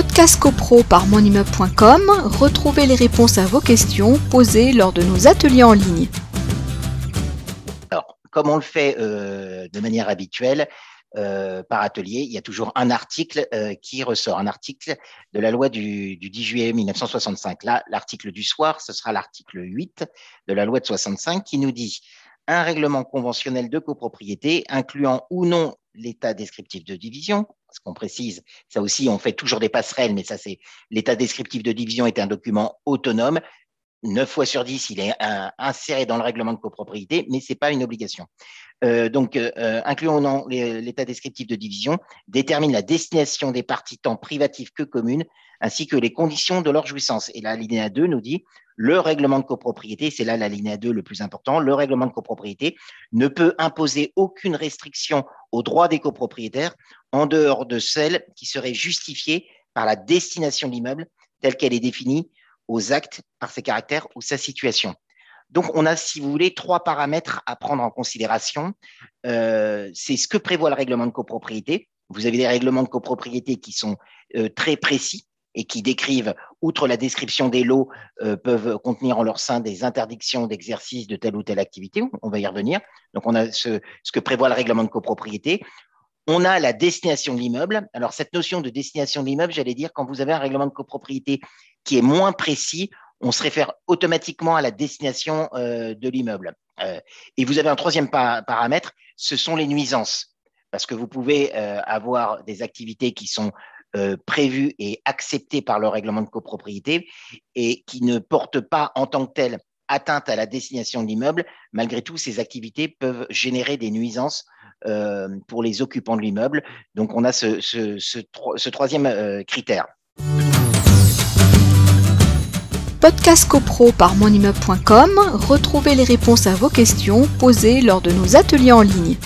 Podcast CoPro par monimmeuble.com, retrouvez les réponses à vos questions posées lors de nos ateliers en ligne. Alors, comme on le fait euh, de manière habituelle, euh, par atelier, il y a toujours un article euh, qui ressort, un article de la loi du, 10 juillet 1965. Là, l'article du soir, ce sera l'article 8 de la loi de 65 qui nous dit un règlement conventionnel de copropriété incluant ou non l'état descriptif de division, qu'on précise, ça aussi, on fait toujours des passerelles, mais ça c'est l'état descriptif de division est un document autonome 9 fois sur 10, il est inséré dans le règlement de copropriété, mais ce n'est pas une obligation. Euh, donc, euh, incluons non l'état descriptif de division, détermine la destination des parties tant privatives que communes, ainsi que les conditions de leur jouissance. Et la linéa 2 nous dit, le règlement de copropriété, c'est là la linéa 2 le plus important, le règlement de copropriété ne peut imposer aucune restriction aux droits des copropriétaires en dehors de celle qui serait justifiée par la destination de l'immeuble telle qu'elle est définie aux actes par ses caractères ou sa situation. Donc, on a, si vous voulez, trois paramètres à prendre en considération. Euh, c'est ce que prévoit le règlement de copropriété. Vous avez des règlements de copropriété qui sont euh, très précis et qui décrivent, outre la description des lots, euh, peuvent contenir en leur sein des interdictions d'exercice de telle ou telle activité. On va y revenir. Donc, on a ce, que prévoit le règlement de copropriété. On a la destination de l'immeuble. Alors, cette notion de destination de l'immeuble, j'allais dire, quand vous avez un règlement de copropriété qui est moins précis, on se réfère automatiquement à la destination euh, de l'immeuble. Euh, et vous avez un troisième paramètre, ce sont les nuisances. Parce que vous pouvez avoir des activités qui sont prévues et acceptées par le règlement de copropriété et qui ne portent pas en tant que telles atteinte à la destination de l'immeuble. Malgré tout, ces activités peuvent générer des nuisances pour les occupants de l'immeuble. Donc, on a ce, ce troisième critère. Podcast CoPro par monimmeuble.com, retrouvez les réponses à vos questions posées lors de nos ateliers en ligne.